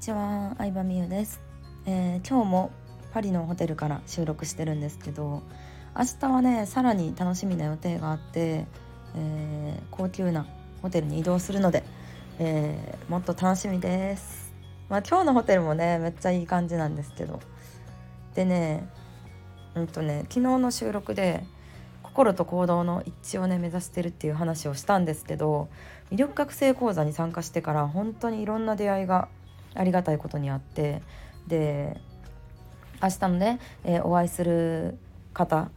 ちは、相葉美優です、えー今日もパリのホテルから収録してるんですけど明日はねさらに楽しみな予定があって、えー高級なホテルに移動するので、えーもっと楽しみです。まあ今日のホテルもねめっちゃいい感じなんですけど。でねうんとね昨日の収録で心と行動の一致をね目指してるっていう話をしたんですけど魅力学生講座に参加してから本当にいろんな出会いがありがたいことにあってで明日のね、えーお会いする方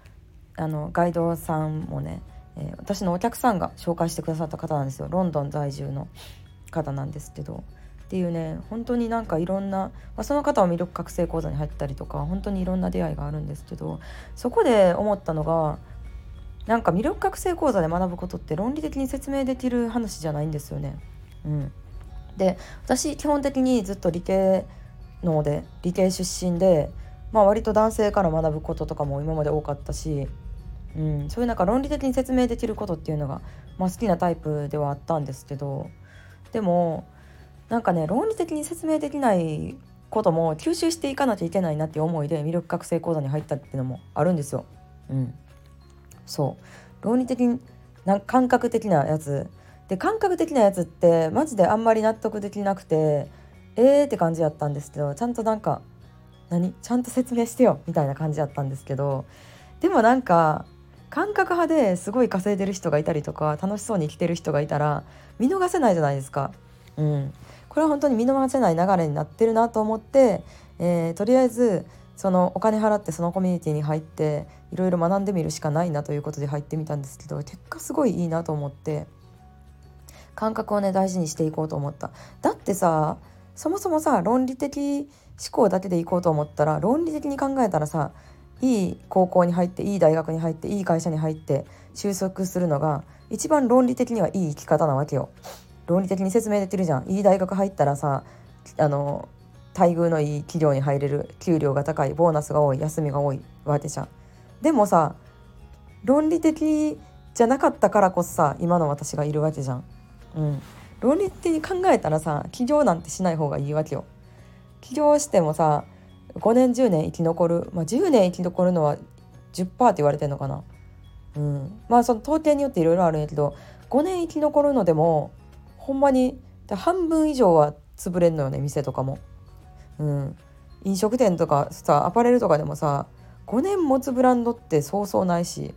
あのガイドさんもね、えー私のお客さんが紹介してくださった方なんですよ。ロンドン在住の方なんですけど。っていうね本当になんかいろんな、まあ、その方は魅力覚醒講座に入ったりとか本当にいろんな出会いがあるんですけどそこで思ったのがなんか魅力覚醒講座で学ぶことって論理的に説明できる話じゃないんですよね。うん、で私基本的にずっと理系ので理系出身で、まあ、割と男性から学ぶこととかも今まで多かったし、うん、そういうなんか論理的に説明できることっていうのが、まあ、好きなタイプではあったんですけどでもなんかね論理的に説明できないことも吸収していかなきゃいけないなっていう思いで魅力覚醒講座に入ったっていうのもあるんですよ。うんそう論理的な感覚的なやつで感覚的なやつってマジであんまり納得できなくてえーって感じやったんですけどちゃんとなんか何？ちゃんと説明してよみたいな感じやったんですけどでもなんか感覚派ですごい稼いでる人がいたりとか楽しそうに生きてる人がいたら見逃せないじゃないですか。うん、これは本当に見逃せない流れになってるなと思って、えーとりあえずそのお金払ってそのコミュニティに入っていろいろ学んでみるしかないなということで入ってみたんですけど結果すごいいいなと思って感覚をね大事にしていこうと思っただってさそもそもさ論理的思考だけでいこうと思ったら論理的に考えたらさいい高校に入っていい大学に入っていい会社に入って就職するのが一番論理的にはいい生き方なわけよ。論理的に説明できるじゃんいい大学入ったらさあの待遇のいい企業に入れる給料が高いボーナスが多い休みが多いわけじゃん。でもさ論理的じゃなかったからこそさ今の私がいるわけじゃん。うん、論理的に考えたらさ起業なんてしない方がいいわけよ。起業してもさ5年10年生き残る、まあ、10年生き残るのは10%って言われてんのかな。うん、まあその統計によっていろいろあるんやけど5年生き残るのでもほんまに半分以上は潰れんのよね店とかも。うん、飲食店とかさアパレルとかでもさ5年持つブランドってそうそうないし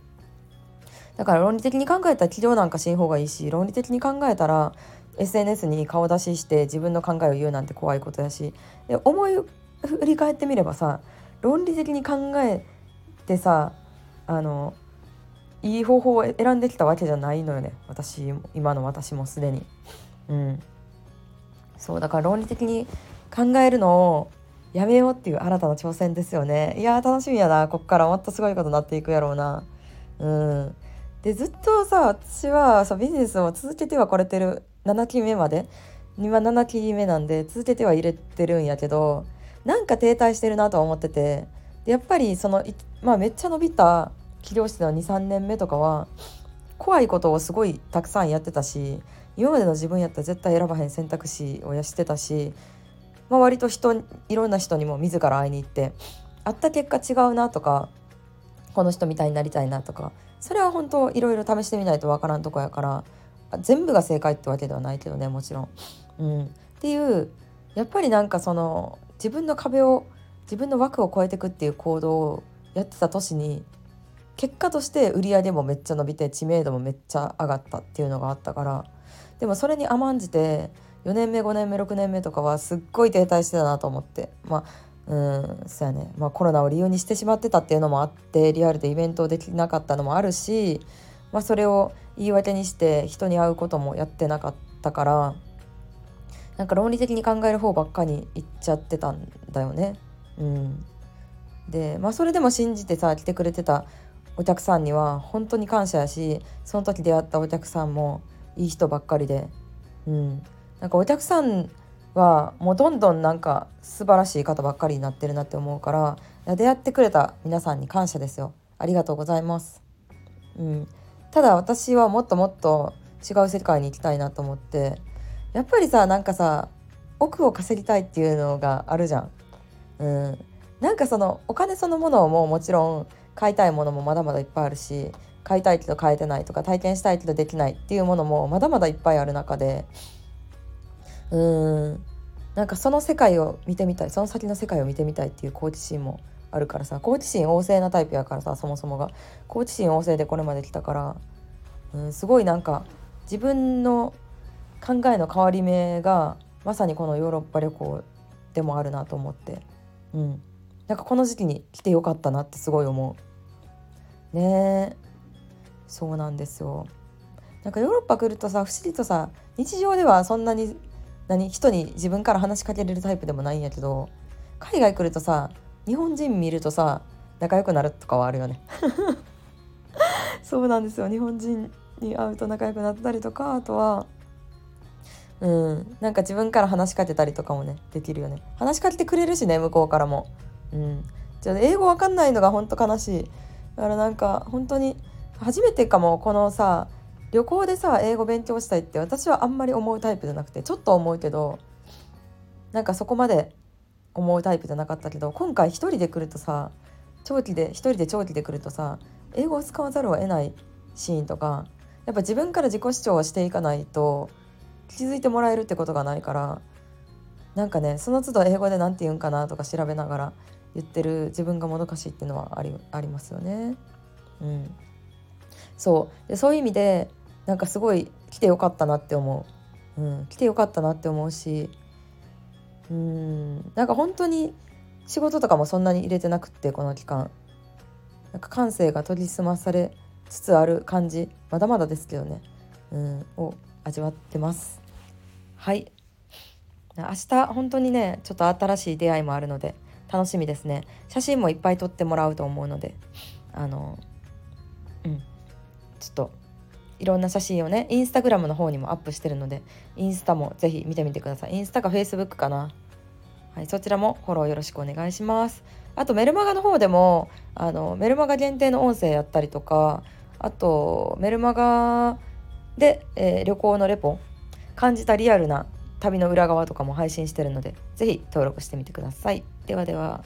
だから論理的に考えたら起業なんかしん方がいいし論理的に考えたら SNS に顔出しして自分の考えを言うなんて怖いことやしで思い振り返ってみればさ論理的に考えてさあのいい方法を選んできたわけじゃないのよね。私今の私もすでに。うん、そうだから論理的に考えるのをやめようっていう新たな挑戦ですよね。いや楽しみやな。こっからもっとすごいことになっていくやろうな。うん。でずっとさ私はさビジネスを続けてはこれてる7期目まで？今7期目なんで続けては入れてるんやけどなんか停滞してるなとは思っててやっぱりそのまあめっちゃ伸びた起業しての23年目とかは怖いことをすごいたくさんやってたし今までの自分やったら絶対選ばへん選択肢をやしてたし、まあ、割と人いろんな人にも自ら会いに行って会った結果違うなとかこの人みたいになりたいなとかそれは本当いろいろ試してみないとわからんとこやから全部が正解ってわけではないけどねもちろん。うん、っていうやっぱりなんかその自分の壁を自分の枠を超えていくっていう行動をやってた年に結果として売り上げもめっちゃ伸びて知名度もめっちゃ上がったっていうのがあったからでもそれに甘んじて4年目5年目6年目とかはすっごい停滞してたなと思ってまあうんそうやね、まあ、コロナを理由にしてしまってたっていうのもあってリアルでイベントをできなかったのもあるし、まあ、それを言い訳にして人に会うこともやってなかったからなんか論理的に考える方ばっかにいっちゃってたんだよね。うん、でまあそれでも信じてさ来てくれてたお客さんには本当に感謝やしその時出会ったお客さんもいい人ばっかりで、うん、なんかお客さんはもうどんどんなんか素晴らしい方ばっかりになってるなって思うから出会ってくれた皆さんに感謝ですよ。ありがとうございます、うん、ただ私はもっともっと違う世界に行きたいなと思ってやっぱりさなんかさ億を稼ぎたいっていうのがあるじゃん。うん、なんかそのお金そのものももちろん買いたいものもまだまだいっぱいあるし買いたいけど買えてないとか体験したいけどできないっていうものもまだまだいっぱいある中でうん。なんかその世界を見てみたい。その先の世界を見てみたいっていう好奇心もあるからさ。好奇心旺盛なタイプやからさそもそもが。好奇心旺盛でこれまで来たから、うん、すごいなんか自分の考えの変わり目がまさにこのヨーロッパ旅行でもあるなと思って、うん、なんかこの時期に来てよかったなってすごい思う。ね。えそうなんですよ。なんかヨーロッパ来るとさ不思議とさ日常ではそんなに何人に自分から話しかけれるタイプでもないんやけど海外来るとさ日本人見るとさ仲良くなるとかはあるよね。そうなんですよ。日本人に会うと仲良くなったりとかあとはうんなんか自分から話しかけたりとかもねできるよね。話しかけてくれるしね向こうからも。うん。じゃ英語わかんないのがほんと悲しい。だからなんか本当に初めてかもこのさ旅行でさ英語勉強したいって私はあんまり思うタイプじゃなくてちょっと思うけどなんかそこまで思うタイプじゃなかったけど今回一人で来るとさ長期で一人で長期で来るとさ英語を使わざるを得ないシーンとかやっぱ自分から自己主張をしていかないと気づいてもらえるってことがないからなんかねその都度英語で何て言うんかなとか調べながら言ってる自分がもどかしいっていうのはありありますよね。うん、そうでそういう意味でなんかすごい来てよかったなって思う、うん、来てよかったなって思うし。うんなんか本当に仕事とかもそんなに入れてなくってこの期間。なんか感性が研ぎ澄まされつつある感じ。まだまだですけどね、うん、を味わってます。はい。明日本当にねちょっと新しい出会いもあるので楽しみですね。写真もいっぱい撮ってもらうと思うのであのうんちょっといろんな写真をねインスタグラムの方にもアップしてるのでインスタもぜひ見てみてください。インスタかフェイスブックかな。はいそちらもフォローよろしくお願いします。あとメルマガの方でもあのメルマガ限定の音声やったりとかあとメルマガで、えー、旅行のレポ感じたリアルな旅の裏側とかも配信してるので是非登録してみてください。ではでは。